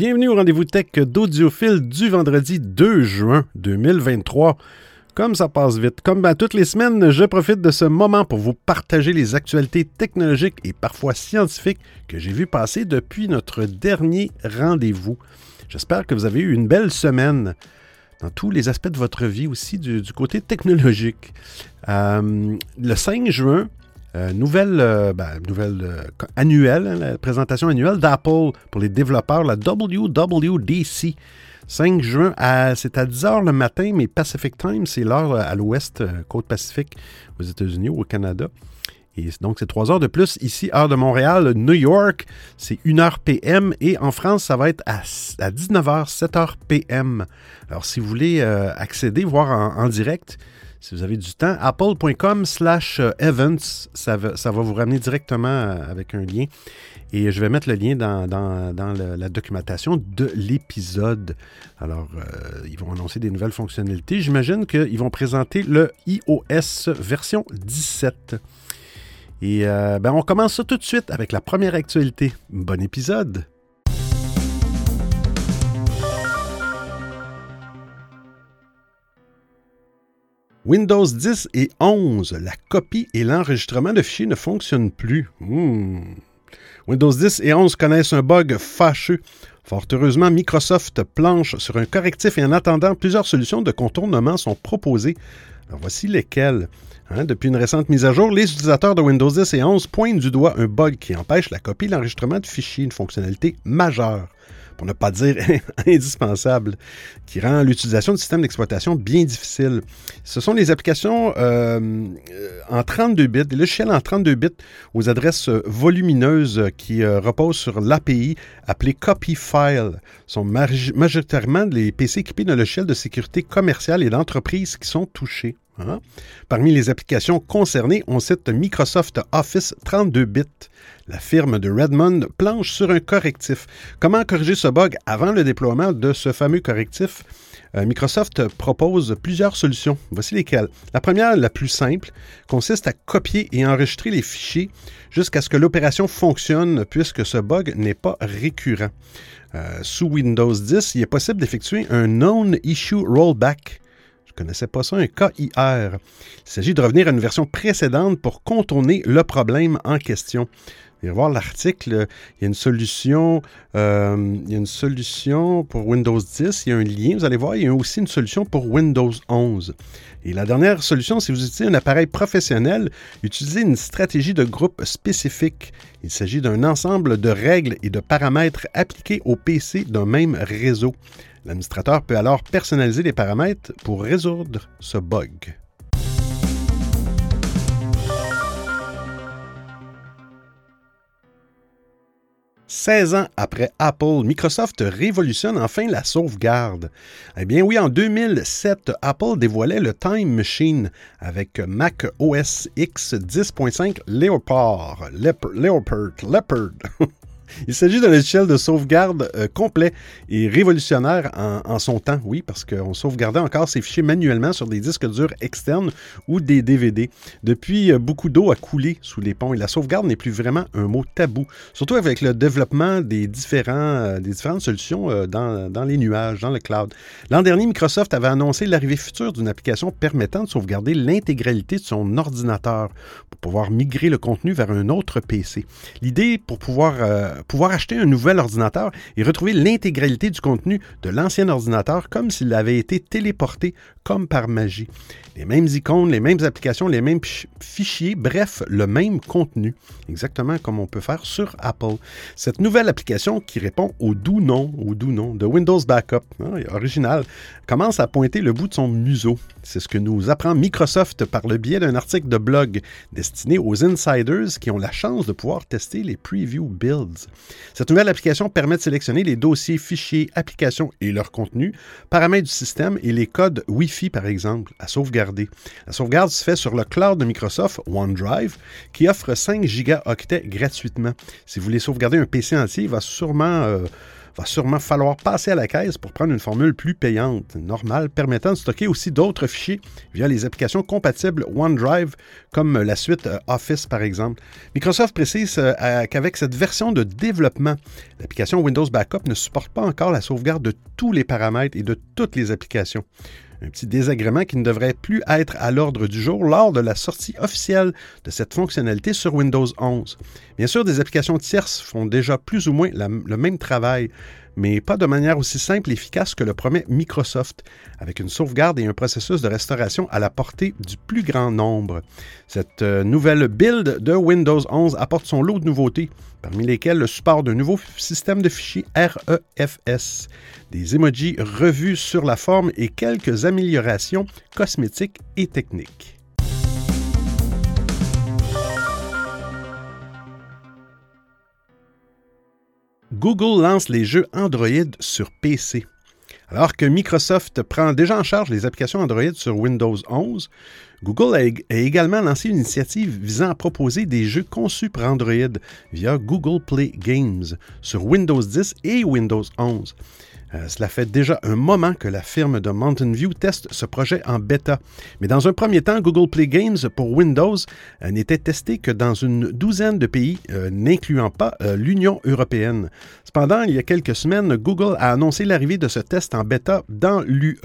Bienvenue au rendez-vous tech d'Audiophile du vendredi 2 juin 2023. Comme ça passe vite, comme à toutes les semaines, je profite de ce moment pour vous partager les actualités technologiques et parfois scientifiques que j'ai vues passer depuis notre dernier rendez-vous. J'espère que vous avez eu une belle semaine dans tous les aspects de votre vie aussi du, côté technologique. Euh, le 5 juin, euh, nouvelle, euh, ben, nouvelle euh, annuelle, hein, la présentation annuelle d'Apple pour les développeurs, la WWDC. 5 juin, c'est à 10h le matin, mais Pacific Time, c'est l'heure à l'ouest, côte Pacifique, aux États-Unis ou au Canada. Et donc, c'est 3 heures de plus. Ici, heure de Montréal, New York, c'est 1h PM. Et en France, ça va être à, 19h, 7h PM. Alors, si vous voulez accéder, voir en direct, si vous avez du temps, apple.com slash euh, events, ça va, vous ramener directement euh, avec un lien. Et je vais mettre le lien dans, la documentation de l'épisode. Alors, euh, ils vont annoncer des nouvelles fonctionnalités. J'imagine qu'ils vont présenter le iOS version 17. Et ben, on commence ça tout de suite avec la première actualité. Bon épisode! Windows 10 et 11, la copie et l'enregistrement de fichiers ne fonctionnent plus. Hmm. Windows 10 et 11 connaissent un bug fâcheux. Fort heureusement, Microsoft planche sur un correctif et en attendant, plusieurs solutions de contournement sont proposées. Voici lesquelles. Hein, depuis une récente mise à jour, les utilisateurs de Windows 10 et 11 pointent du doigt un bug qui empêche la copie et l'enregistrement de fichiers, une fonctionnalité majeure pour ne pas dire indispensable, qui rend l'utilisation du système d'exploitation bien difficile. Ce sont les applications euh, en 32 bits, des logiciels en 32 bits aux adresses volumineuses qui euh, reposent sur l'API appelée CopyFile. Ce sont majoritairement les PC équipés d'un logiciel de sécurité commerciale et d'entreprise qui sont touchés. Hein? Parmi les applications concernées, on cite Microsoft Office 32 bits. La firme de Redmond planche sur un correctif. Comment corriger ce bug avant le déploiement de ce fameux correctif? Euh, Microsoft propose plusieurs solutions. Voici lesquelles. La première, la plus simple, consiste à copier et enregistrer les fichiers jusqu'à ce que l'opération fonctionne puisque ce bug n'est pas récurrent. Euh, sous Windows 10, il est possible d'effectuer un non-issue rollback connaissais pas ça, un KIR. Il s'agit de revenir à une version précédente pour contourner le problème en question. Vous voir l'article, il y a une solution, euh, il y a une solution pour Windows 10, il y a un lien, vous allez voir, il y a aussi une solution pour Windows 11. Et la dernière solution, si vous utilisez un appareil professionnel, utilisez une stratégie de groupe spécifique. Il s'agit d'un ensemble de règles et de paramètres appliqués au PC d'un même réseau. L'administrateur peut alors personnaliser les paramètres pour résoudre ce bug. 16 ans après Apple, Microsoft révolutionne enfin la sauvegarde. Eh bien oui, en 2007, Apple dévoilait le Time Machine avec Mac OS X 10.5 Leopard. Leopard. Leopard. Il s'agit d'un logiciel de sauvegarde euh, complet et révolutionnaire en, son temps, oui, parce qu'on sauvegardait encore ces fichiers manuellement sur des disques durs externes ou des DVD. Depuis, euh, beaucoup d'eau a coulé sous les ponts et la sauvegarde n'est plus vraiment un mot tabou, surtout avec le développement des, différents, euh, des différentes solutions dans, dans, les nuages, dans le cloud. L'an dernier, Microsoft avait annoncé l'arrivée future d'une application permettant de sauvegarder l'intégralité de son ordinateur pour pouvoir migrer le contenu vers un autre PC. L'idée pour pouvoir pouvoir acheter un nouvel ordinateur et retrouver l'intégralité du contenu de l'ancien ordinateur comme s'il avait été téléporté comme par magie. Les mêmes icônes, les mêmes applications, les mêmes fichiers, bref, le même contenu, exactement comme on peut faire sur Apple. Cette nouvelle application qui répond au doux nom, au doux nom de Windows Backup, hein, original, commence à pointer le bout de son museau. C'est ce que nous apprend Microsoft par le biais d'un article de blog destiné aux insiders qui ont la chance de pouvoir tester les preview builds. Cette nouvelle application permet de sélectionner les dossiers, fichiers, applications et leur contenu, paramètres du système et les codes Wi-Fi par exemple, à sauvegarder. La sauvegarde se fait sur le cloud de Microsoft, OneDrive, qui offre 5 gigaoctets gratuitement. Si vous voulez sauvegarder un PC entier, il va sûrement... Euh, va sûrement falloir passer à la caisse pour prendre une formule plus payante, normale, permettant de stocker aussi d'autres fichiers via les applications compatibles OneDrive, comme la suite euh, Office par exemple. Microsoft précise euh, qu'avec cette version de développement, l'application Windows Backup ne supporte pas encore la sauvegarde de tous les paramètres et de toutes les applications. Un petit désagrément qui ne devrait plus être à l'ordre du jour lors de la sortie officielle de cette fonctionnalité sur Windows 11. Bien sûr, des applications tierces font déjà plus ou moins le même travail, mais pas de manière aussi simple et efficace que le promet Microsoft, avec une sauvegarde et un processus de restauration à la portée du plus grand nombre. Cette euh, nouvelle build de Windows 11 apporte son lot de nouveautés, parmi lesquelles le support d'un nouveau système de fichiers REFS, des emojis revus sur la forme et quelques améliorations cosmétiques et techniques. Google lance les jeux Android sur PC. Alors que Microsoft prend déjà en charge les applications Android sur Windows 11, Google a, également lancé une initiative visant à proposer des jeux conçus pour Android via Google Play Games sur Windows 10 et Windows 11. Euh, cela fait déjà un moment que la firme de Mountain View teste ce projet en bêta. Mais dans un premier temps, Google Play Games pour Windows euh, n'était testé que dans une douzaine de pays, euh, n'incluant pas l'Union européenne. Cependant, il y a quelques semaines, Google a annoncé l'arrivée de ce test en bêta dans l'UE.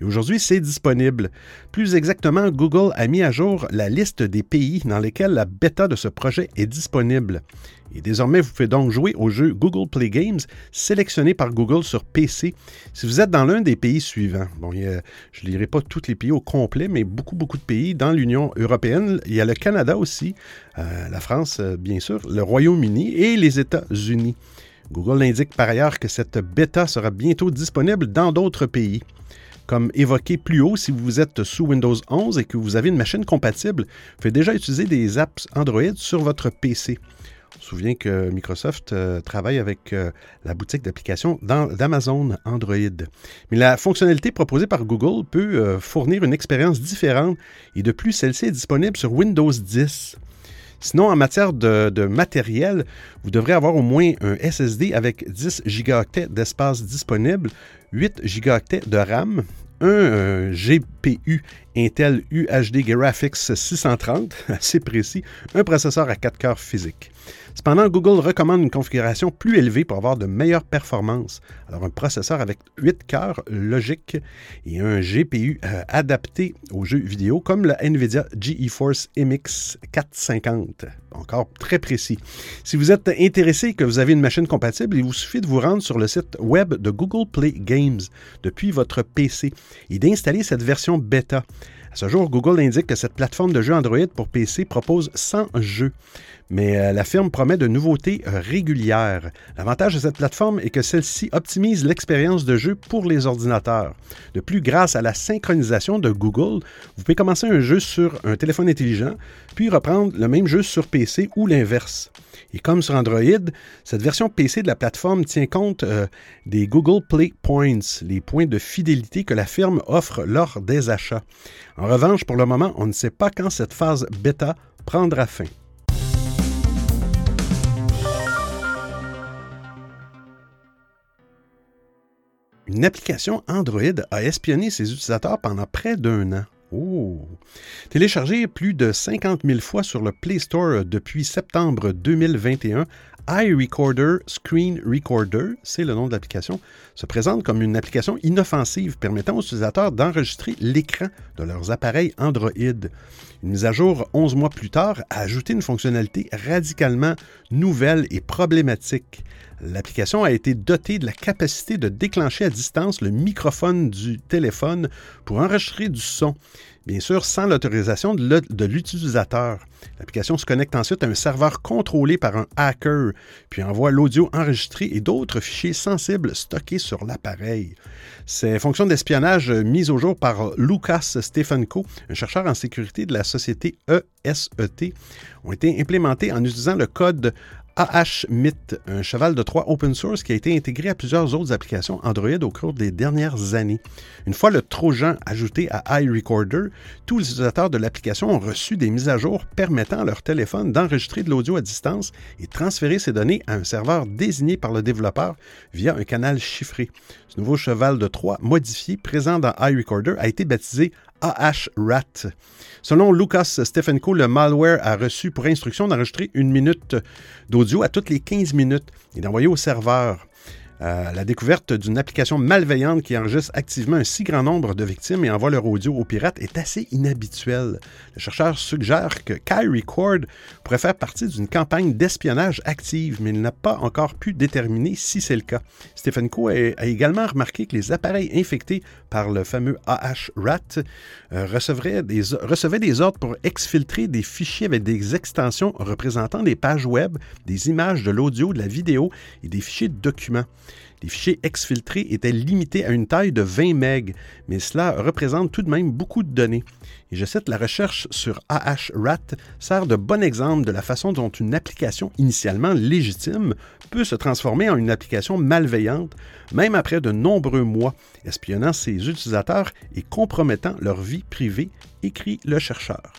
Et aujourd'hui, c'est disponible. Plus exactement, Google a mis à jour la liste des pays dans lesquels la bêta de ce projet est disponible. Et désormais, vous pouvez donc jouer au jeu Google Play Games sélectionné par Google sur PC si vous êtes dans l'un des pays suivants. Je ne lirai pas tous les pays au complet, mais beaucoup, beaucoup de pays dans l'Union européenne. Il y a le Canada aussi, euh, la France, euh, bien sûr, le Royaume-Uni et les États-Unis. Google indique par ailleurs que cette bêta sera bientôt disponible dans d'autres pays. Comme évoqué plus haut, si vous êtes sous Windows 11 et que vous avez une machine compatible, vous pouvez déjà utiliser des apps Android sur votre PC. On se souvient que Microsoft euh, travaille avec euh, la boutique d'applications d'Amazon Android. Mais la fonctionnalité proposée par Google peut euh, fournir une expérience différente et de plus, celle-ci est disponible sur Windows 10. Sinon, en matière de, matériel, vous devrez avoir au moins un SSD avec 10 gigaoctets d'espace disponible, 8 gigaoctets de RAM, un GPU Intel UHD Graphics 630, assez précis, un processeur à 4 cœurs physiques. Cependant, Google recommande une configuration plus élevée pour avoir de meilleures performances. Alors, un processeur avec 8 cœurs logiques et un GPU euh, adapté aux jeux vidéo comme le NVIDIA GeForce MX 450. Encore très précis. Si vous êtes intéressé et que vous avez une machine compatible, il vous suffit de vous rendre sur le site web de Google Play Games depuis votre PC et d'installer cette version bêta. À ce jour, Google indique que cette plateforme de jeux Android pour PC propose 100 jeux mais euh, la firme promet de nouveautés régulières. L'avantage de cette plateforme est que celle-ci optimise l'expérience de jeu pour les ordinateurs. De plus, grâce à la synchronisation de Google, vous pouvez commencer un jeu sur un téléphone intelligent, puis reprendre le même jeu sur PC ou l'inverse. Et comme sur Android, cette version PC de la plateforme tient compte euh, des Google Play Points, les points de fidélité que la firme offre lors des achats. En revanche, pour le moment, on ne sait pas quand cette phase bêta prendra fin. Une application Android a espionné ses utilisateurs pendant près d'un an. Oh! Téléchargé plus de 50 000 fois sur le Play Store depuis septembre 2021, iRecorder Screen Recorder, c'est le nom de l'application, se présente comme une application inoffensive permettant aux utilisateurs d'enregistrer l'écran de leurs appareils Android. Une mise à jour 11 mois plus tard a ajouté une fonctionnalité radicalement nouvelle et problématique. L'application a été dotée de la capacité de déclencher à distance le microphone du téléphone pour enregistrer du son, bien sûr sans l'autorisation de l'utilisateur. L'application se connecte ensuite à un serveur contrôlé par un hacker, puis envoie l'audio enregistré et d'autres fichiers sensibles stockés sur l'appareil. Ces fonctions d'espionnage mises au jour par Lucas Stefanko, un chercheur en sécurité de la société ESET, ont été implémentées en utilisant le code AHMIT, un cheval de Troie open source qui a été intégré à plusieurs autres applications Android au cours des dernières années. Une fois le Trojan ajouté à iRecorder, tous les utilisateurs de l'application ont reçu des mises à jour permettant à leur téléphone d'enregistrer de l'audio à distance et transférer ces données à un serveur désigné par le développeur via un canal chiffré. Ce nouveau cheval de Troie modifié présent dans iRecorder a été baptisé AHRAT. Selon Lucas Stefenko, le malware a reçu pour instruction d'enregistrer une minute d'audio à toutes les 15 minutes et d'envoyer au serveur. Euh, la découverte d'une application malveillante qui enregistre activement un si grand nombre de victimes et envoie leur audio aux pirates est assez inhabituelle. Le chercheur suggère que KaiRecord pourrait faire partie d'une campagne d'espionnage active, mais il n'a pas encore pu déterminer si c'est le cas. Stephen Coe a, également remarqué que les appareils infectés par le fameux AHRAT euh, recevaient des ordres pour exfiltrer des fichiers avec des extensions représentant des pages web, des images, de l'audio, de la vidéo et des fichiers de documents. Les fichiers exfiltrés étaient limités à une taille de 20 MB, mais cela représente tout de même beaucoup de données. Et je cite, la recherche sur AHRAT sert de bon exemple de la façon dont une application initialement légitime peut se transformer en une application malveillante, même après de nombreux mois, espionnant ses utilisateurs et compromettant leur vie privée, écrit le chercheur.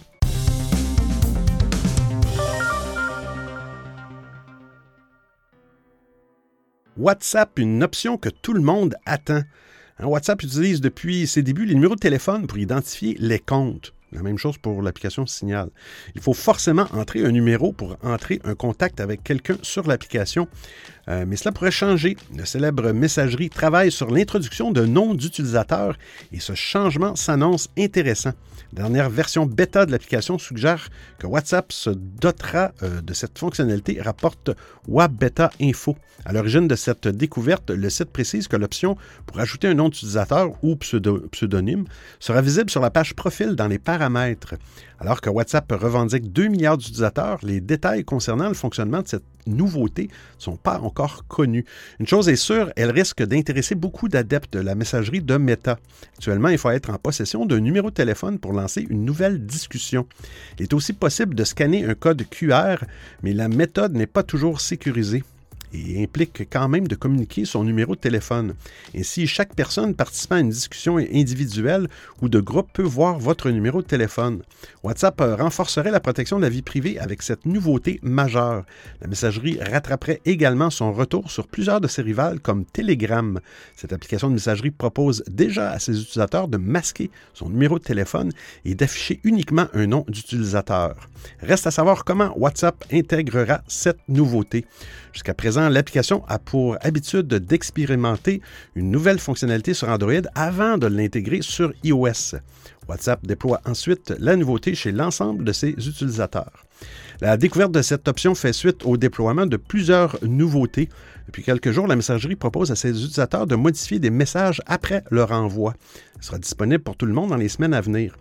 WhatsApp, une option que tout le monde attend. Hein, WhatsApp utilise depuis ses débuts les numéros de téléphone pour identifier les comptes. La même chose pour l'application Signal. Il faut forcément entrer un numéro pour entrer un contact avec quelqu'un sur l'application. Euh, mais cela pourrait changer. Le célèbre messagerie travaille sur l'introduction de noms d'utilisateurs et ce changement s'annonce intéressant. La dernière version bêta de l'application suggère que WhatsApp se dotera euh, de cette fonctionnalité, rapporte WebBeta Info. À l'origine de cette découverte, le site précise que l'option pour ajouter un nom d'utilisateur ou pseudonyme sera visible sur la page profil dans les paramètres. Alors que WhatsApp revendique 2 milliards d'utilisateurs, les détails concernant le fonctionnement de cette nouveauté ne sont pas encore connus. Une chose est sûre, elle risque d'intéresser beaucoup d'adeptes de la messagerie de Meta. Actuellement, il faut être en possession d'un numéro de téléphone pour lancer une nouvelle discussion. Il est aussi possible de scanner un code QR, mais la méthode n'est pas toujours sécurisée et implique quand même de communiquer son numéro de téléphone. Ainsi, chaque personne participant à une discussion individuelle ou de groupe peut voir votre numéro de téléphone. WhatsApp renforcerait la protection de la vie privée avec cette nouveauté majeure. La messagerie rattraperait également son retour sur plusieurs de ses rivales comme Telegram. Cette application de messagerie propose déjà à ses utilisateurs de masquer son numéro de téléphone et d'afficher uniquement un nom d'utilisateur. Reste à savoir comment WhatsApp intégrera cette nouveauté. Jusqu'à présent, l'application a pour habitude d'expérimenter une nouvelle fonctionnalité sur Android avant de l'intégrer sur iOS. WhatsApp déploie ensuite la nouveauté chez l'ensemble de ses utilisateurs. La découverte de cette option fait suite au déploiement de plusieurs nouveautés. Depuis quelques jours, la messagerie propose à ses utilisateurs de modifier des messages après leur envoi. Elle sera disponible pour tout le monde dans les semaines à venir.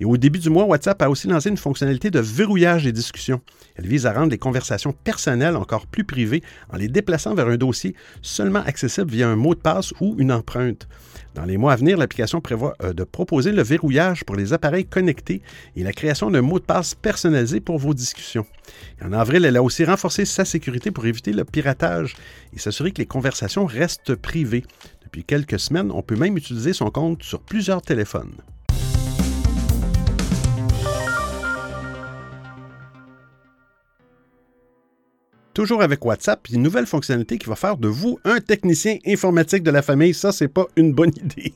Et au début du mois, WhatsApp a aussi lancé une fonctionnalité de verrouillage des discussions. Elle vise à rendre les conversations personnelles encore plus privées en les déplaçant vers un dossier seulement accessible via un mot de passe ou une empreinte. Dans les mois à venir, l'application prévoit euh, de proposer le verrouillage pour les appareils connectés et la création d'un mot de passe personnalisé pour vos discussions. en avril, elle a aussi renforcé sa sécurité pour éviter le piratage et s'assurer que les conversations restent privées. Depuis quelques semaines, on peut même utiliser son compte sur plusieurs téléphones. Toujours avec WhatsApp, une nouvelle fonctionnalité qui va faire de vous un technicien informatique de la famille. Ça, c'est pas une bonne idée.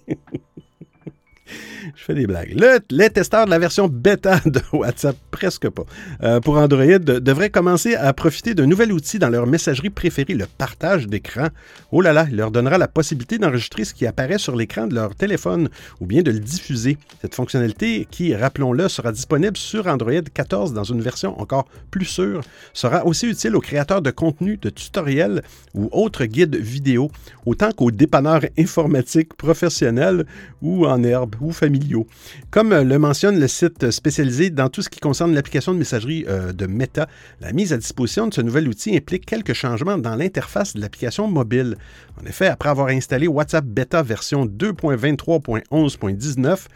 Je fais des blagues. Le, les testeurs de la version bêta de WhatsApp, presque pas, euh, pour Android, devraient commencer à profiter d'un nouvel outil dans leur messagerie préférée, le partage d'écran. Oh là là, il leur donnera la possibilité d'enregistrer ce qui apparaît sur l'écran de leur téléphone ou bien de le diffuser. Cette fonctionnalité, qui, rappelons-le, sera disponible sur Android 14 dans une version encore plus sûre, sera aussi utile aux créateurs de contenu, de tutoriels ou autres guides vidéo, autant qu'aux dépanneurs informatiques professionnels ou en herbe ou familiaux. Comme le mentionne le site spécialisé dans tout ce qui concerne l'application de messagerie euh, de Meta, la mise à disposition de ce nouvel outil implique quelques changements dans l'interface de l'application mobile. En effet, après avoir installé WhatsApp Beta version 2.23.11.19,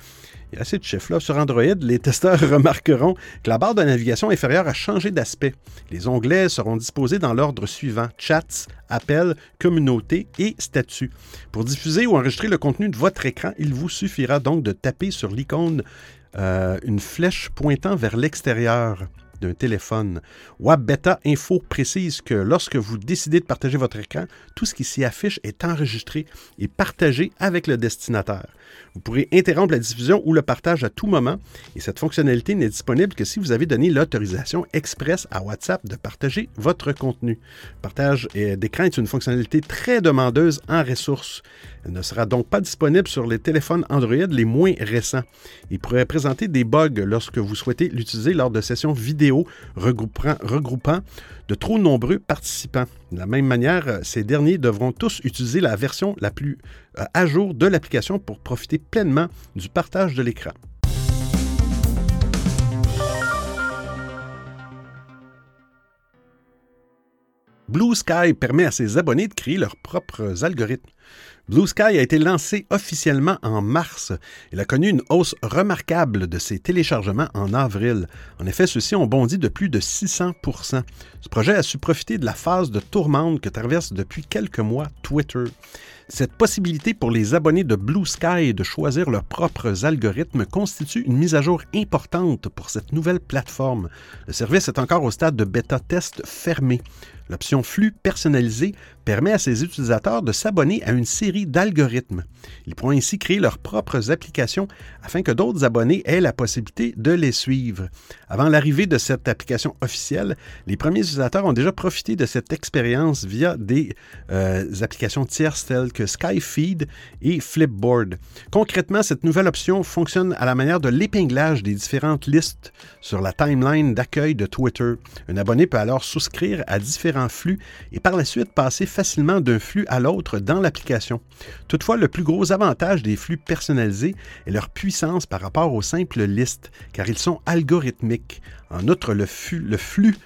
Il de chiffres là. Sur Android, les testeurs remarqueront que la barre de navigation inférieure a changé d'aspect. Les onglets seront disposés dans l'ordre suivant chats, appels, communauté et statuts. Pour diffuser ou enregistrer le contenu de votre écran, il vous suffira donc de taper sur l'icône euh, une flèche pointant vers l'extérieur d'un téléphone. WebBeta Info précise que lorsque vous décidez de partager votre écran, tout ce qui s'y affiche est enregistré et partagé avec le destinataire. Vous pourrez interrompre la diffusion ou le partage à tout moment et cette fonctionnalité n'est disponible que si vous avez donné l'autorisation express à WhatsApp de partager votre contenu. Partage d'écran est une fonctionnalité très demandeuse en ressources. Elle ne sera donc pas disponible sur les téléphones Android les moins récents. Il pourrait présenter des bugs lorsque vous souhaitez l'utiliser lors de sessions vidéo regroupant, regroupant de trop nombreux participants. De la même manière, ces derniers devront tous utiliser la version la plus euh, à jour de l'application pour profiter pleinement du partage de l'écran. Blue Sky permet à ses abonnés de créer leurs propres algorithmes. Blue Sky a été lancé officiellement en mars. Il a connu une hausse remarquable de ses téléchargements en avril. En effet, ceux-ci ont bondi de plus de 600% Ce projet a su profiter de la phase de tourmente que traverse depuis quelques mois Twitter. Cette possibilité pour les abonnés de Blue Sky de choisir leurs propres algorithmes constitue une mise à jour importante pour cette nouvelle plateforme. Le service est encore au stade de bêta test fermé. L'option flux personnalisé permet à ses utilisateurs de s'abonner à une série d'algorithmes. Ils pourront ainsi créer leurs propres applications afin que d'autres abonnés aient la possibilité de les suivre. Avant l'arrivée de cette application officielle, les premiers utilisateurs ont déjà profité de cette expérience via des euh, applications tierces telles Skyfeed et Flipboard. Concrètement, cette nouvelle option fonctionne à la manière de l'épinglage des différentes listes sur la timeline d'accueil de Twitter. Un abonné peut alors souscrire à différents flux et par la suite passer facilement d'un flux à l'autre dans l'application. Toutefois, le plus gros avantage des flux personnalisés est leur puissance par rapport aux simples listes, car ils sont algorithmiques. En outre, le flux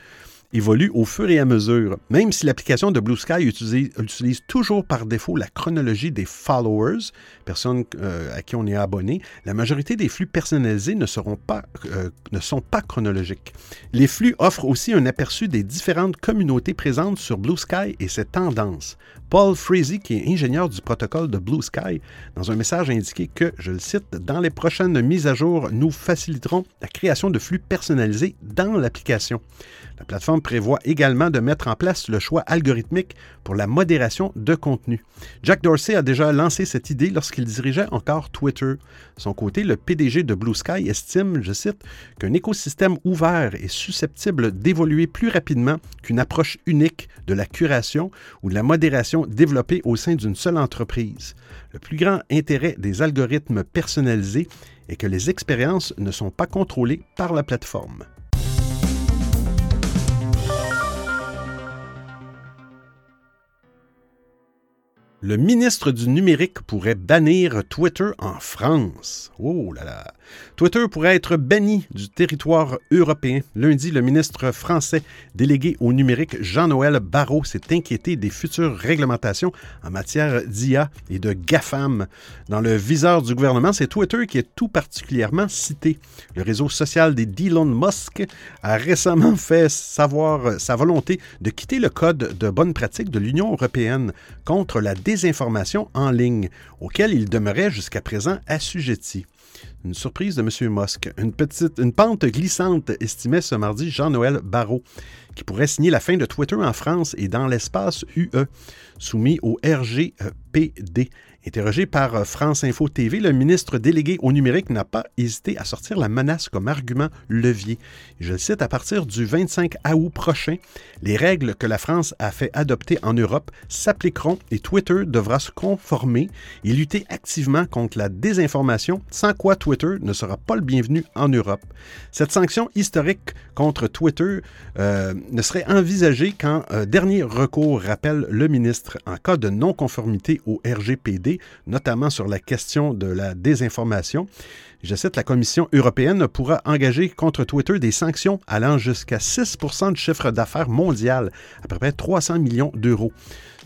évolue au fur et à mesure. Même si l'application de Blue Sky utilise, toujours par défaut la chronologie des followers, personnes euh, à qui on est abonné, la majorité des flux personnalisés ne, seront pas, euh, ne sont pas chronologiques. Les flux offrent aussi un aperçu des différentes communautés présentes sur Blue Sky et ses tendances. Paul Frazee, qui est ingénieur du protocole de Blue Sky, dans un message indiqué que, je le cite, dans les prochaines mises à jour, nous faciliterons la création de flux personnalisés dans l'application. La plateforme prévoit également de mettre en place le choix algorithmique pour la modération de contenu. Jack Dorsey a déjà lancé cette idée lorsqu'il dirigeait encore Twitter. Son côté, le PDG de Blue Sky estime, je cite, qu'un écosystème ouvert est susceptible d'évoluer plus rapidement qu'une approche unique de la curation ou de la modération développée au sein d'une seule entreprise. Le plus grand intérêt des algorithmes personnalisés est que les expériences ne sont pas contrôlées par la plateforme. Le ministre du numérique pourrait bannir Twitter en France. Oh là là. Twitter pourrait être banni du territoire européen. Lundi, le ministre français délégué au numérique Jean-Noël Barrot s'est inquiété des futures réglementations en matière d'IA et de GAFAM. Dans le viseur du gouvernement, c'est Twitter qui est tout particulièrement cité. Le réseau social des d'Elon Musk a récemment fait savoir sa volonté de quitter le code de bonne pratique de l'Union européenne contre la désinformation en ligne, auquel il demeurait jusqu'à présent assujetti. Une surprise de M. Musk. Une petite, une pente glissante, estimait ce mardi Jean-Noël Barrot, qui pourrait signer la fin de Twitter en France et dans l'espace UE, soumis au RGPD. Interrogé par euh, France Info TV, le ministre délégué au numérique n'a pas hésité à sortir la menace comme argument levier. Je le cite, à partir du 25 août prochain, les règles que la France a fait adopter en Europe s'appliqueront et Twitter devra se conformer et lutter activement contre la désinformation, sans quoi Twitter ne sera pas le bienvenu en Europe. Cette sanction historique contre Twitter euh, ne serait envisagée qu'en euh, dernier recours, rappelle le ministre, en cas de non-conformité au RGPD notamment sur la question de la désinformation. Je cite, la Commission européenne pourra engager contre Twitter des sanctions allant jusqu'à 6 du chiffre d'affaires mondial, à peu près 300 millions d'euros.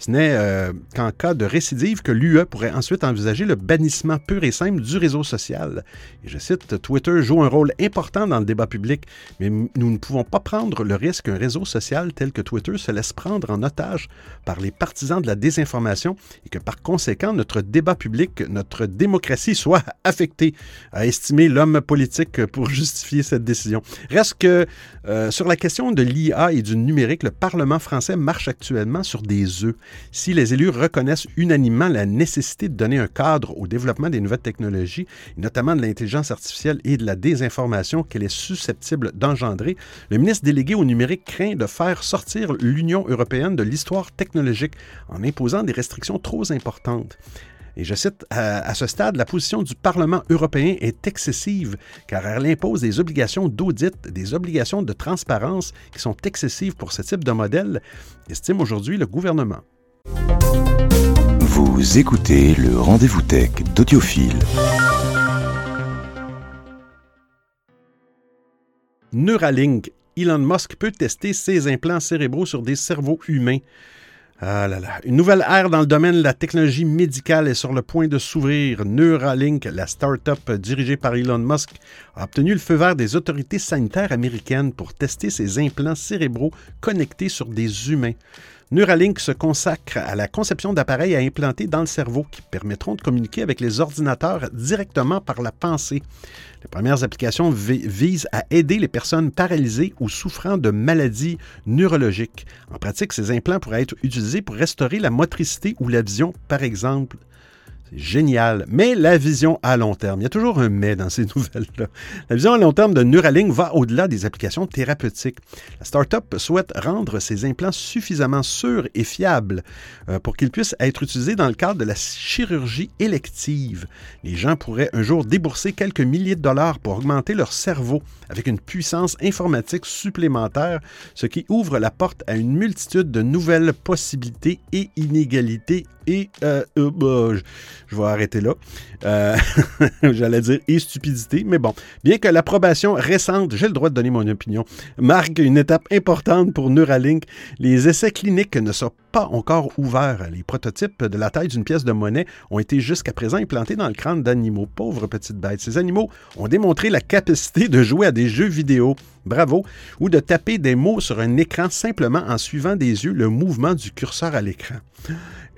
Ce n'est euh, qu'en cas de récidive que l'UE pourrait ensuite envisager le bannissement pur et simple du réseau social. Je cite, Twitter joue un rôle important dans le débat public, mais nous ne pouvons pas prendre le risque qu'un réseau social tel que Twitter se laisse prendre en otage par les partisans de la désinformation et que par conséquent notre débat public, notre démocratie soit affectée, a estimé l'homme politique pour justifier cette décision. Reste que euh, sur la question de l'IA et du numérique, le Parlement français marche actuellement sur des œufs. Si les élus reconnaissent unanimement la nécessité de donner un cadre au développement des nouvelles technologies, notamment de l'intelligence artificielle et de la désinformation qu'elle est susceptible d'engendrer, le ministre délégué au numérique craint de faire sortir l'Union européenne de l'histoire technologique en imposant des restrictions trop importantes. Et je cite, à, ce stade, la position du Parlement européen est excessive car elle impose des obligations d'audit, des obligations de transparence qui sont excessives pour ce type de modèle, estime aujourd'hui le gouvernement. Vous écoutez le rendez-vous tech d'Audiophile. Neuralink. Elon Musk peut tester ses implants cérébraux sur des cerveaux humains. Ah. Une nouvelle ère dans le domaine de la technologie médicale est sur le point de s'ouvrir. Neuralink, la start-up dirigée par Elon Musk, a obtenu le feu vert des autorités sanitaires américaines pour tester ses implants cérébraux connectés sur des humains. Neuralink se consacre à la conception d'appareils à implanter dans le cerveau qui permettront de communiquer avec les ordinateurs directement par la pensée. Les premières applications visent à aider les personnes paralysées ou souffrant de maladies neurologiques. En pratique, ces implants pourraient être utilisés pour restaurer la motricité ou la vision, par exemple génial. Mais la vision à long terme, il y a toujours un mais dans ces nouvelles-là. La vision à long terme de Neuralink va au-delà des applications thérapeutiques. La start-up souhaite rendre ses implants suffisamment sûrs et fiables euh, pour qu'ils puissent être utilisés dans le cadre de la chirurgie élective. Les gens pourraient un jour débourser quelques milliers de dollars pour augmenter leur cerveau avec une puissance informatique supplémentaire, ce qui ouvre la porte à une multitude de nouvelles possibilités et inégalités et euh, euh, bah, je, vais arrêter là. Euh, j'allais dire et stupidité, mais bon. Bien que l'approbation récente, j'ai le droit de donner mon opinion, marque une étape importante pour Neuralink, les essais cliniques ne sont pas encore ouverts. Les prototypes de la taille d'une pièce de monnaie ont été jusqu'à présent implantés dans le crâne d'animaux. Pauvres petites bêtes. Ces animaux ont démontré la capacité de jouer à des jeux vidéo, bravo, ou de taper des mots sur un écran simplement en suivant des yeux le mouvement du curseur à l'écran.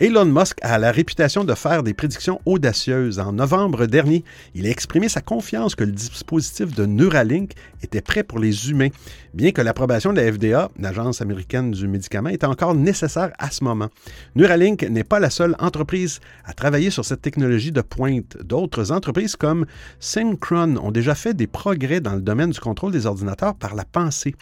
Elon Musk a la réputation de faire des prédictions audacieuses. En novembre dernier, il a exprimé sa confiance que le dispositif de Neuralink était prêt pour les humains, bien que l'approbation de la FDA, l'Agence américaine du médicament, était encore nécessaire à ce moment. Neuralink n'est pas la seule entreprise à travailler sur cette technologie de pointe. D'autres entreprises comme Synchron ont déjà fait des progrès dans le domaine du contrôle des ordinateurs par la pensée.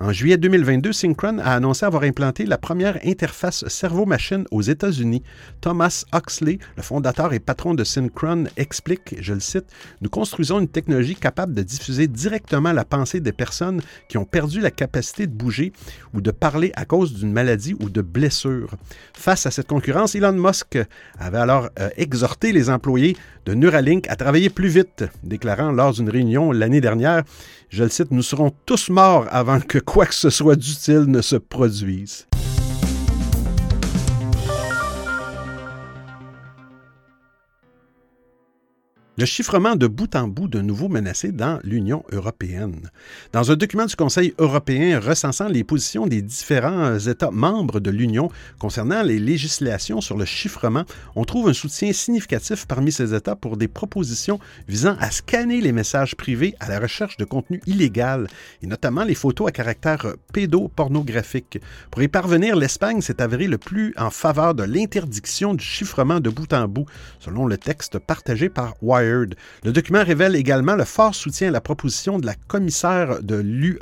En juillet 2022, Synchron a annoncé avoir implanté la première interface cerveau-machine aux États-Unis unis Thomas Huxley, le fondateur et patron de Synchron, explique, je le cite, Nous construisons une technologie capable de diffuser directement la pensée des personnes qui ont perdu la capacité de bouger ou de parler à cause d'une maladie ou de blessure. Face à cette concurrence, Elon Musk avait alors euh, exhorté les employés de Neuralink à travailler plus vite, déclarant lors d'une réunion l'année dernière, je le cite, Nous serons tous morts avant que quoi que ce soit d'utile ne se produise. Le chiffrement de bout en bout de nouveau menacé dans l'Union européenne. Dans un document du Conseil européen recensant les positions des différents États membres de l'Union concernant les législations sur le chiffrement, on trouve un soutien significatif parmi ces États pour des propositions visant à scanner les messages privés à la recherche de contenu illégal, et notamment les photos à caractère pédopornographique. Pour y parvenir, l'Espagne s'est avérée le plus en faveur de l'interdiction du chiffrement de bout en bout, selon le texte partagé par Wired le document révèle également le fort soutien à la proposition de la commissaire de l'UE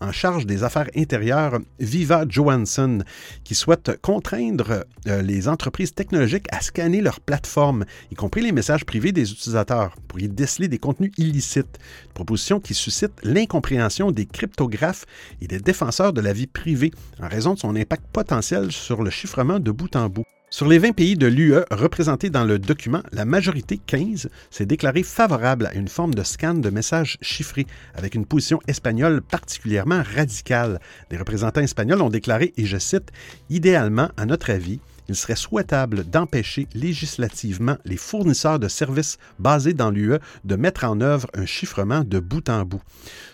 en charge des affaires intérieures, Viva Johansson, qui souhaite contraindre euh, les entreprises technologiques à scanner leurs plateformes, y compris les messages privés des utilisateurs, pour y déceler des contenus illicites. Proposition qui suscite l'incompréhension des cryptographes et des défenseurs de la vie privée en raison de son impact potentiel sur le chiffrement de bout en bout. Sur les 20 pays de l'UE représentés dans le document, la majorité, 15, s'est déclarée favorable à une forme de scan de messages chiffrés, avec une position espagnole particulièrement radicale. Des représentants espagnols ont déclaré, et je cite, Idéalement, à notre avis, il serait souhaitable d'empêcher législativement les fournisseurs de services basés dans l'UE de mettre en œuvre un chiffrement de bout en bout.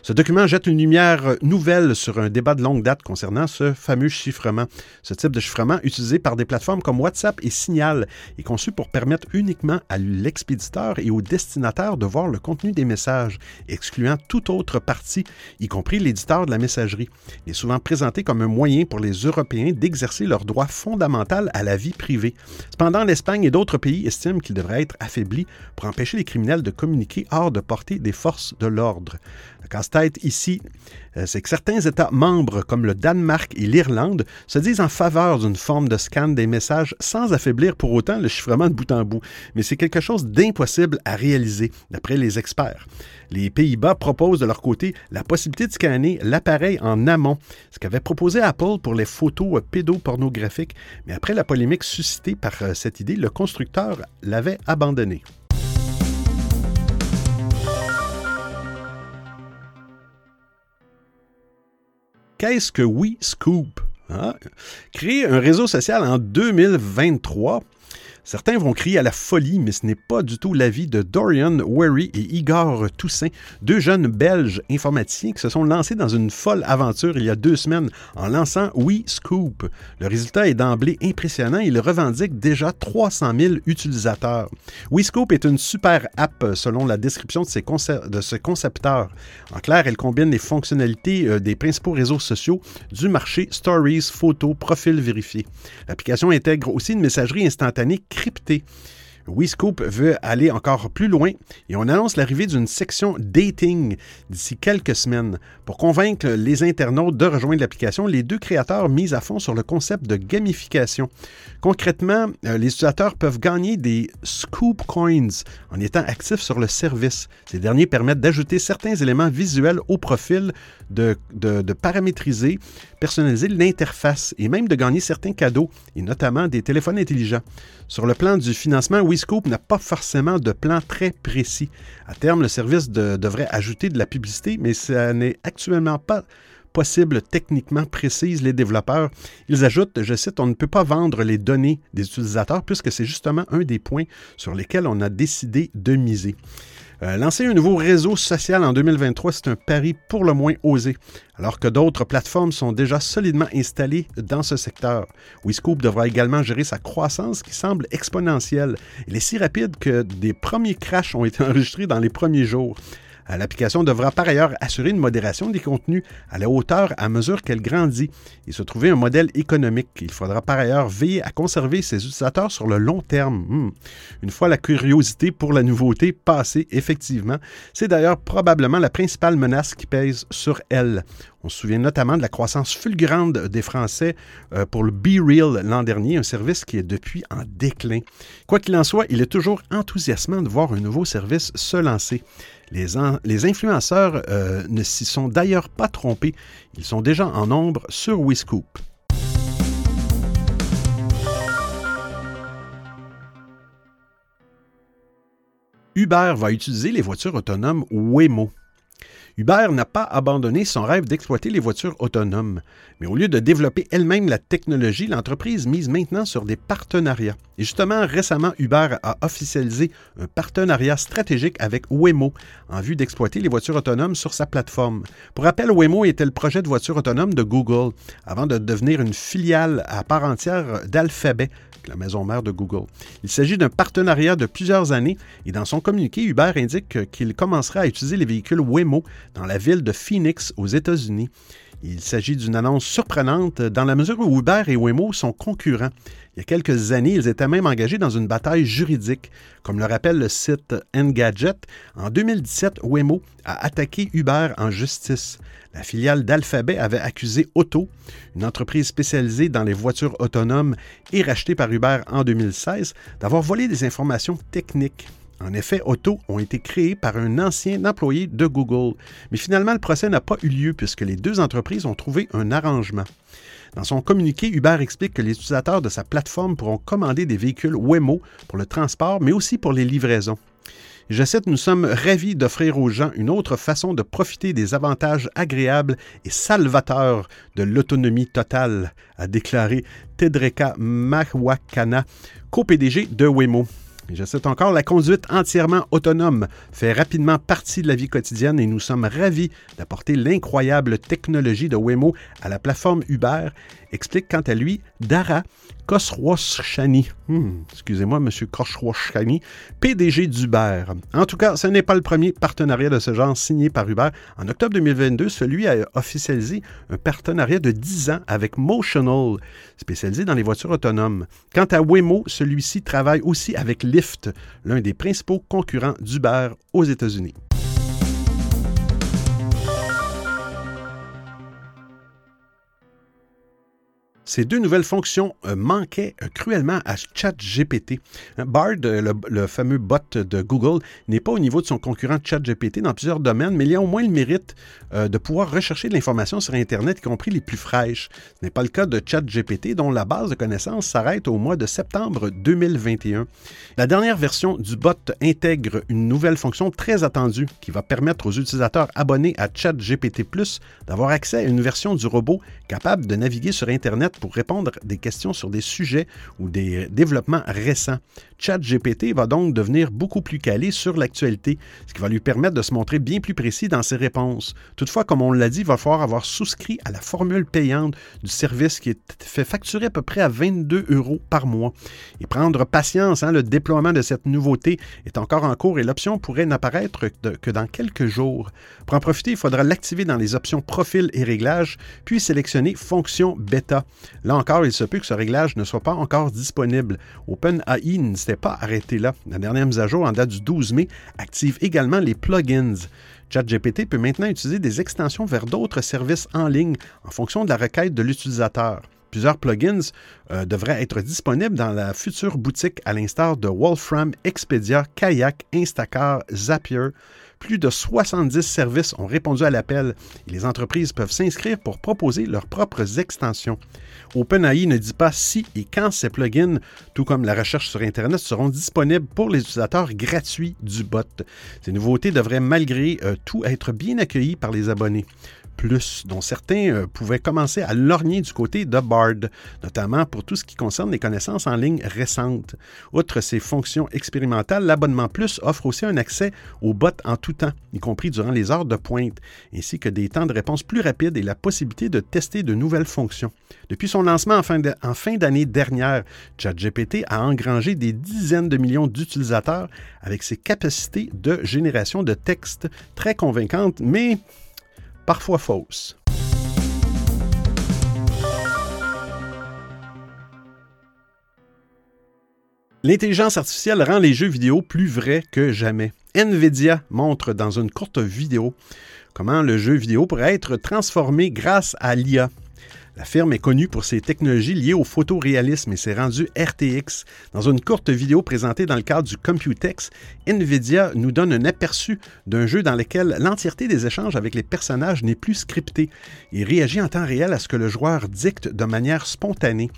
Ce document jette une lumière nouvelle sur un débat de longue date concernant ce fameux chiffrement. Ce type de chiffrement, utilisé par des plateformes comme WhatsApp et Signal, est conçu pour permettre uniquement à l'expéditeur et au destinataire de voir le contenu des messages, excluant toute autre partie, y compris l'éditeur de la messagerie. Il est souvent présenté comme un moyen pour les Européens d'exercer leur droit fondamental à la vie privée. Cependant, l'Espagne et d'autres pays estiment qu'il devrait être affaibli pour empêcher les criminels de communiquer hors de portée des forces de l'ordre. Le casse-tête ici, euh, c'est que certains États membres, comme le Danemark et l'Irlande, se disent en faveur d'une forme de scan des messages sans affaiblir pour autant le chiffrement de bout en bout. Mais c'est quelque chose d'impossible à réaliser, d'après les experts. Les Pays-Bas proposent de leur côté la possibilité de scanner l'appareil en amont, ce qu'avait proposé Apple pour les photos pédopornographiques. Mais après la polémique suscitée par euh, cette idée, le constructeur l'avait abandonné. Qu'est-ce que WeScoop? Hein? Créer un réseau social en 2023 Certains vont crier à la folie, mais ce n'est pas du tout l'avis de Dorian Wary et Igor Toussaint, deux jeunes Belges informaticiens qui se sont lancés dans une folle aventure il y a deux semaines en lançant WeScoop. Le résultat est d'emblée impressionnant. Il revendique déjà 300 000 utilisateurs. WeScoop est une super app selon la description de, de ce concepteur. En clair, elle combine les fonctionnalités euh, des principaux réseaux sociaux du marché Stories, photos, profils vérifiés. L'application intègre aussi une messagerie instantanée crypté. WeScoop veut aller encore plus loin et on annonce l'arrivée d'une section dating d'ici quelques semaines. Pour convaincre les internautes de rejoindre l'application, les deux créateurs misent à fond sur le concept de gamification. Concrètement, euh, les utilisateurs peuvent gagner des Scoop Coins en étant actifs sur le service. Ces derniers permettent d'ajouter certains éléments visuels au profil, de, de paramétriser, personnaliser l'interface et même de gagner certains cadeaux, et notamment des téléphones intelligents. Sur le plan du financement, n'a pas forcément de plan très précis. À terme, le service devrait ajouter de la publicité, mais ça n'est actuellement pas possible techniquement, précisent les développeurs. Ils ajoutent, je cite, on ne peut pas vendre les données des utilisateurs puisque c'est justement un des points sur lesquels on a décidé de miser. Euh, lancer un nouveau réseau social en 2023, c'est un pari pour le moins osé, alors que d'autres plateformes sont déjà solidement installées dans ce secteur. WeScoop devra également gérer sa croissance qui semble exponentielle. Elle est si rapide que des premiers crashs ont été enregistrés dans les premiers jours. L'application devra par ailleurs assurer une modération des contenus à la hauteur à mesure qu'elle grandit et se trouver un modèle économique. Il faudra par ailleurs veiller à conserver ses utilisateurs sur le long terme. Hmm. Une fois la curiosité pour la nouveauté passée, effectivement, c'est d'ailleurs probablement la principale menace qui pèse sur elle. On se souvient notamment de la croissance fulgurante des Français euh, pour le Be Real l'an dernier, un service qui est depuis en déclin. Quoi qu'il en soit, il est toujours enthousiasmant de voir un nouveau service se lancer. Les, influenceurs euh, ne s'y sont d'ailleurs pas trompés. Ils sont déjà en nombre sur WeScoop. Uber va utiliser les voitures autonomes Waymo. Uber n'a pas abandonné son rêve d'exploiter les voitures autonomes, mais au lieu de développer elle-même la technologie, l'entreprise mise maintenant sur des partenariats. Et justement, récemment, Uber a officialisé un partenariat stratégique avec Waymo en vue d'exploiter les voitures autonomes sur sa plateforme. Pour rappel, Waymo était le projet de voiture autonome de Google avant de devenir une filiale à part entière d'Alphabet, la maison mère de Google. Il s'agit d'un partenariat de plusieurs années et dans son communiqué, Uber indique qu'il commencera à utiliser les véhicules Waymo dans la ville de Phoenix aux États-Unis. Il s'agit d'une annonce surprenante dans la mesure où Uber et Waymo sont concurrents. Il y a quelques années, ils étaient même engagés dans une bataille juridique. Comme le rappelle le site Engadget, en 2017, Waymo a attaqué Uber en justice. La filiale d'Alphabet avait accusé Auto, une entreprise spécialisée dans les voitures autonomes et rachetée par Uber en 2016, d'avoir volé des informations techniques. En effet, Auto ont été créés par un ancien employé de Google, mais finalement le procès n'a pas eu lieu puisque les deux entreprises ont trouvé un arrangement. Dans son communiqué, Uber explique que les utilisateurs de sa plateforme pourront commander des véhicules Waymo pour le transport, mais aussi pour les livraisons. Je cite, Nous sommes ravis d'offrir aux gens une autre façon de profiter des avantages agréables et salvateurs de l'autonomie totale, a déclaré Tedreka Mahwakana, co-PDG de Waymo. Je encore, la conduite entièrement autonome fait rapidement partie de la vie quotidienne et nous sommes ravis d'apporter l'incroyable technologie de Waymo à la plateforme Uber, explique quant à lui Dara Khosrowshani. Hmm, excusez-moi, M. PDG d'Uber. En tout cas, ce n'est pas le premier partenariat de ce genre signé par Uber. En octobre 2022, celui a officialisé un partenariat de 10 ans avec Motional, spécialisé dans les voitures autonomes. Quant à Waymo, celui-ci travaille aussi avec Lyft, l'un des principaux concurrents d'Uber aux États-Unis. Ces deux nouvelles fonctions euh, manquaient euh, cruellement à ChatGPT. Hein, Bard, euh, le, fameux bot de Google, n'est pas au niveau de son concurrent ChatGPT dans plusieurs domaines, mais il a au moins le mérite de pouvoir rechercher de l'information sur Internet, y compris les plus fraîches. Ce n'est pas le cas de ChatGPT, dont la base de connaissances s'arrête au mois de septembre 2021. La dernière version du bot intègre une nouvelle fonction très attendue qui va permettre aux utilisateurs abonnés à ChatGPT d'avoir accès à une version du robot capable de naviguer sur Internet pour répondre à des questions sur des sujets ou des développements récents. ChatGPT va donc devenir beaucoup plus calé sur l'actualité, ce qui va lui permettre de se montrer bien plus précis dans ses réponses. Toutefois, comme on l'a dit, il va falloir avoir souscrit à la formule payante du service qui est fait facturer à peu près à 22 euros par mois. Et prendre patience, hein, le déploiement de cette nouveauté est encore en cours et l'option pourrait n'apparaître que dans quelques jours. Pour en profiter, il faudra l'activer dans les options profil et réglages, puis sélectionner fonction bêta. Là encore, il se peut que ce réglage ne soit pas encore disponible. OpenAI ne s'était pas arrêté là. La dernière mise à jour en date du 12 mai active également les plugins. ChatGPT peut maintenant utiliser des extensions vers d'autres services en ligne en fonction de la requête de l'utilisateur. Plusieurs plugins euh, devraient être disponibles dans la future boutique à l'instar de Wolfram, Expedia, Kayak, Instacart, Zapier. Plus de 70 services ont répondu à l'appel et les entreprises peuvent s'inscrire pour proposer leurs propres extensions. OpenAI ne dit pas si et quand ces plugins, tout comme la recherche sur Internet, seront disponibles pour les utilisateurs gratuits du bot. Ces nouveautés devraient malgré euh, tout être bien accueillies par les abonnés plus, dont certains euh, pouvaient commencer à lorgner du côté de Bard, notamment pour tout ce qui concerne les connaissances en ligne récentes. Outre ces fonctions expérimentales, l'abonnement plus offre aussi un accès aux bots en tout temps, y compris durant les heures de pointe, ainsi que des temps de réponse plus rapides et la possibilité de tester de nouvelles fonctions. Depuis son lancement en fin d'année dernière, ChatGPT a engrangé des dizaines de millions d'utilisateurs avec ses capacités de génération de texte très convaincantes, mais parfois fausses. L'intelligence artificielle rend les jeux vidéo plus vrais que jamais. Nvidia montre dans une courte vidéo comment le jeu vidéo pourrait être transformé grâce à l'IA. La firme est connue pour ses technologies liées au photoréalisme et s'est rendue RTX. Dans une courte vidéo présentée dans le cadre du Computex, Nvidia nous donne un aperçu d'un jeu dans lequel l'entièreté des échanges avec les personnages n'est plus scriptée et réagit en temps réel à ce que le joueur dicte de manière spontanée.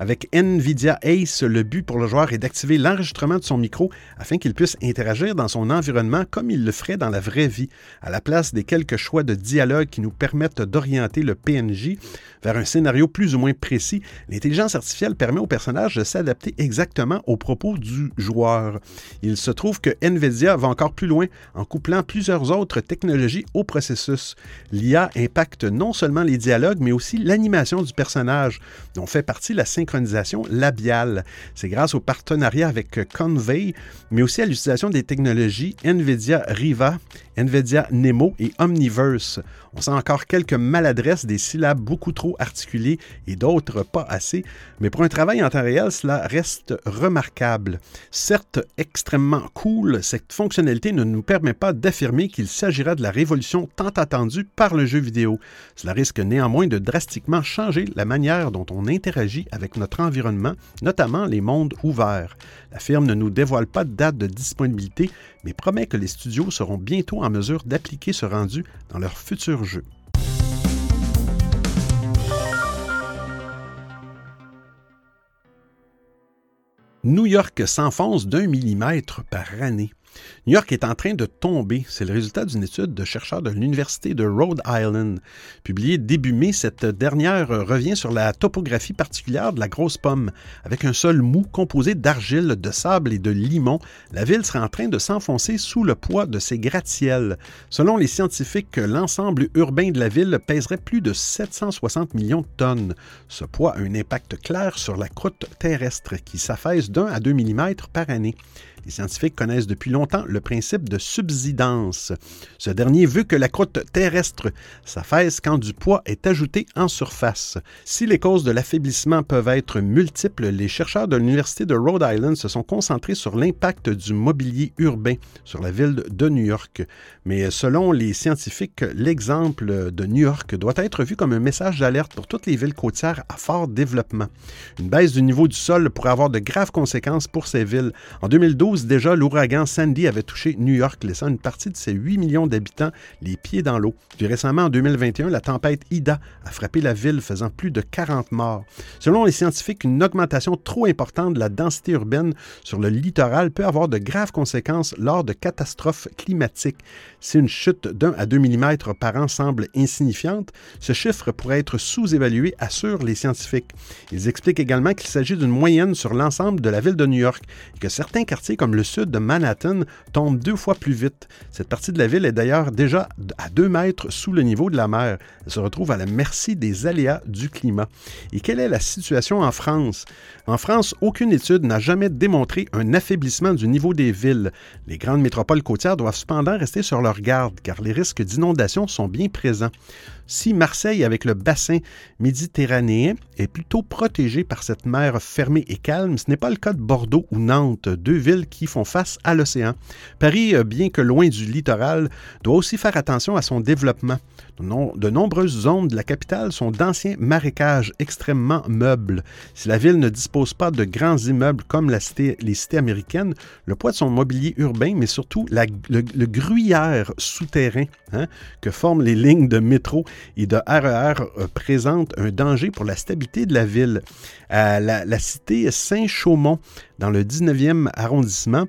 Avec NVIDIA Ace, le but pour le joueur est d'activer l'enregistrement de son micro afin qu'il puisse interagir dans son environnement comme il le ferait dans la vraie vie, à la place des quelques choix de dialogue qui nous permettent d'orienter le PNJ vers un scénario plus ou moins précis. L'intelligence artificielle permet au personnage de s'adapter exactement aux propos du joueur. Il se trouve que NVIDIA va encore plus loin en couplant plusieurs autres technologies au processus. L'IA impacte non seulement les dialogues, mais aussi l'animation du personnage, dont fait partie la synchronisation labiale. C'est grâce au partenariat avec Convey, mais aussi à l'utilisation des technologies NVIDIA Riva, NVIDIA Nemo et Omniverse. On sent encore quelques maladresses, des syllabes beaucoup trop articulées et d'autres pas assez, mais pour un travail en temps réel, cela reste remarquable. Certes extrêmement cool, cette fonctionnalité ne nous permet pas d'affirmer qu'il s'agira de la révolution tant attendue par le jeu vidéo. Cela risque néanmoins de drastiquement changer la manière dont on interagit avec notre environnement, notamment les mondes ouverts. La firme ne nous dévoile pas de date de disponibilité, mais promet que les studios seront bientôt en mesure d'appliquer ce rendu dans leurs futurs jeux. New York s'enfonce d'un millimètre par année. New York est en train de tomber. C'est le résultat d'une étude de chercheurs de l'Université de Rhode Island. Publiée début mai, cette dernière revient sur la topographie particulière de la grosse pomme. Avec un sol mou composé d'argile, de sable et de limon, la ville serait en train de s'enfoncer sous le poids de ses gratte-ciels. Selon les scientifiques, l'ensemble urbain de la ville pèserait plus de 760 millions de tonnes. Ce poids a un impact clair sur la croûte terrestre qui s'affaisse d'un à deux millimètres par année. Les scientifiques connaissent depuis longtemps le principe de subsidence. Ce dernier veut que la croûte terrestre s'affaisse quand du poids est ajouté en surface. Si les causes de l'affaiblissement peuvent être multiples, les chercheurs de l'Université de Rhode Island se sont concentrés sur l'impact du mobilier urbain sur la ville de New York. Mais selon les scientifiques, l'exemple de New York doit être vu comme un message d'alerte pour toutes les villes côtières à fort développement. Une baisse du niveau du sol pourrait avoir de graves conséquences pour ces villes. En 2012, déjà, l'ouragan Sandy avait touché New York, laissant une partie de ses 8 millions d'habitants les pieds dans l'eau. Puis récemment, en 2021, la tempête Ida a frappé la ville, faisant plus de 40 morts. Selon les scientifiques, une augmentation trop importante de la densité urbaine sur le littoral peut avoir de graves conséquences lors de catastrophes climatiques. Si une chute d'un à 2 mm par an semble insignifiante, ce chiffre pourrait être sous-évalué, assurent les scientifiques. Ils expliquent également qu'il s'agit d'une moyenne sur l'ensemble de la ville de New York et que certains quartiers comme le sud de Manhattan tombe deux fois plus vite. Cette partie de la ville est d'ailleurs déjà à deux mètres sous le niveau de la mer. Elle se retrouve à la merci des aléas du climat. Et quelle est la situation en France? En France, aucune étude n'a jamais démontré un affaiblissement du niveau des villes. Les grandes métropoles côtières doivent cependant rester sur leur garde car les risques d'inondation sont bien présents. Si Marseille, avec le bassin méditerranéen, est plutôt protégé par cette mer fermée et calme, ce n'est pas le cas de Bordeaux ou Nantes, deux villes qui font face à l'océan. Paris, euh, bien que loin du littoral, doit aussi faire attention à son développement. De nombreuses zones de la capitale sont d'anciens marécages extrêmement meubles. Si la ville ne dispose pas de grands immeubles comme les cités américaines, le poids de son mobilier urbain, mais surtout le, gruyère souterrain hein, que forment les lignes de métro et de RER e euh, présente un danger pour la stabilité de la ville. la, cité Saint-Chaumont, dans le 19e arrondissement,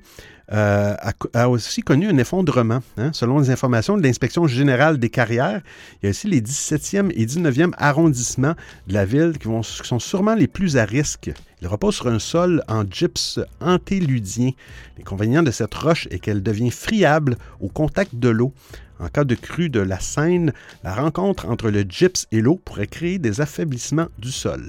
euh, a, aussi connu un effondrement. Hein. Selon les informations de l'Inspection générale des carrières, il y a aussi les 17e et 19e arrondissements de la ville qui, vont, qui sont sûrement les plus à risque. Il repose sur un sol en gypse antéludien. L'inconvénient de cette roche est qu'elle devient friable au contact de l'eau. En cas de crue de la Seine, la rencontre entre le gypse et l'eau pourrait créer des affaiblissements du sol.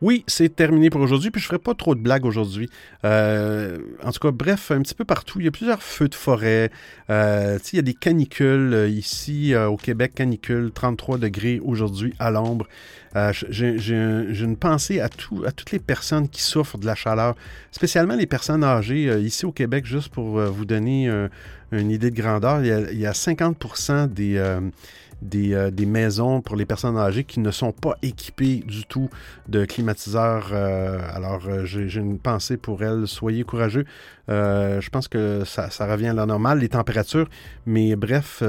Oui, c'est terminé pour aujourd'hui, puis je ferai pas trop de blagues aujourd'hui. Euh, en tout cas, bref, un petit peu partout, il y a plusieurs feux de forêt. Euh, il y a des canicules euh, ici au Québec, canicule, 33 degrés aujourd'hui à l'ombre. J'ai une pensée à, tout, à toutes les personnes qui souffrent de la chaleur, spécialement les personnes âgées. ici au Québec, juste pour vous donner une idée de grandeur, il y il y a 50% des euh, des, maisons pour les personnes âgées qui ne sont pas équipées du tout de climatiseurs. Euh, alors, euh, j'ai une pensée pour elles. Soyez courageux. je pense que ça, revient à la normale, les températures. Mais bref,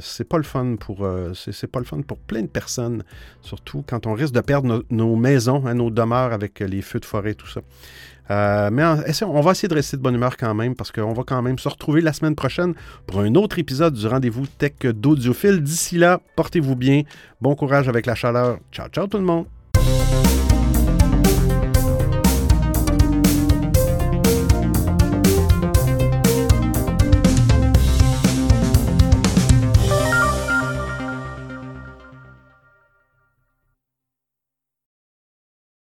c'est pas le fun pour c'est pas le fun pour plein de personnes, surtout quand on risque de perdre nos maisons, hein, nos demeures avec les feux de forêt, tout ça. Euh, mais on va essayer de rester de bonne humeur quand même parce qu'on va quand même se retrouver la semaine prochaine pour un autre épisode du rendez-vous tech d'audiophile. D'ici là, portez-vous bien. Bon courage avec la chaleur. Ciao, ciao tout le monde.